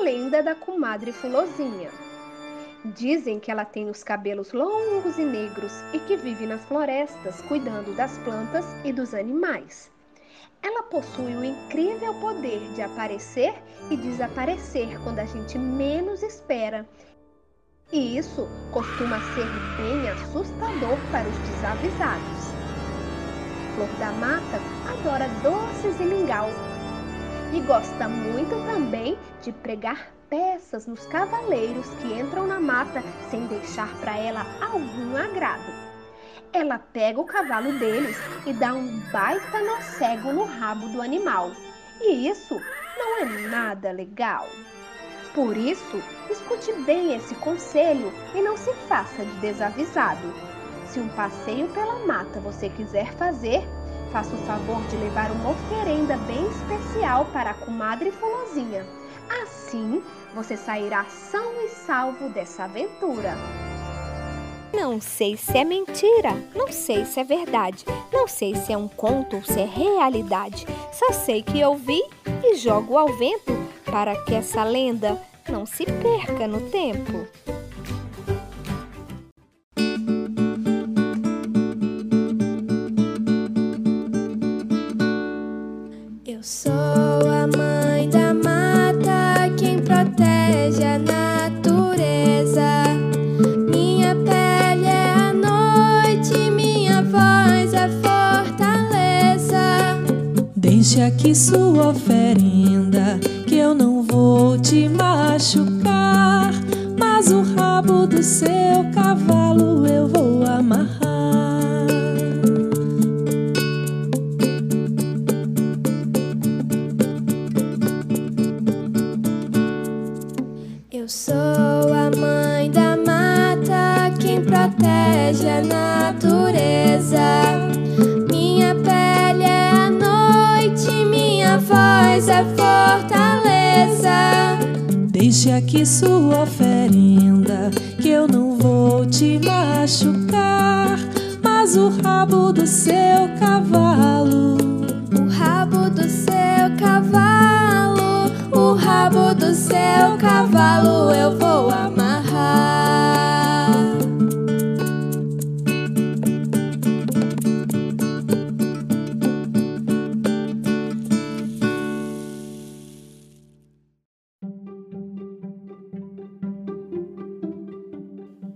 A lenda da comadre Fulozinha. Dizem que ela tem os cabelos longos e negros e que vive nas florestas cuidando das plantas e dos animais. Ela possui o incrível poder de aparecer e desaparecer quando a gente menos espera. E isso costuma ser bem assustador para os desavisados. Flor da Mata adora doces e mingau e gosta muito também de pregar peças nos cavaleiros que entram na mata sem deixar para ela algum agrado. Ela pega o cavalo deles e dá um baita nó cego no rabo do animal. E isso não é nada legal. Por isso, escute bem esse conselho e não se faça de desavisado. Se um passeio pela mata você quiser fazer, faça o favor de levar uma oferenda bem especial para a comadre Fulozinha. Assim, você sairá são e salvo dessa aventura. Não sei se é mentira, não sei se é verdade, não sei se é um conto ou se é realidade. Só sei que eu vi e jogo ao vento para que essa lenda não se perca no tempo. Deixe aqui sua oferenda, que eu não vou te machucar. Mas o rabo do seu cavalo eu vou amarrar. Eu sou a mãe da mata, quem protege a natureza. Aqui sua oferenda, que eu não vou te machucar. Mas o rabo do seu cavalo,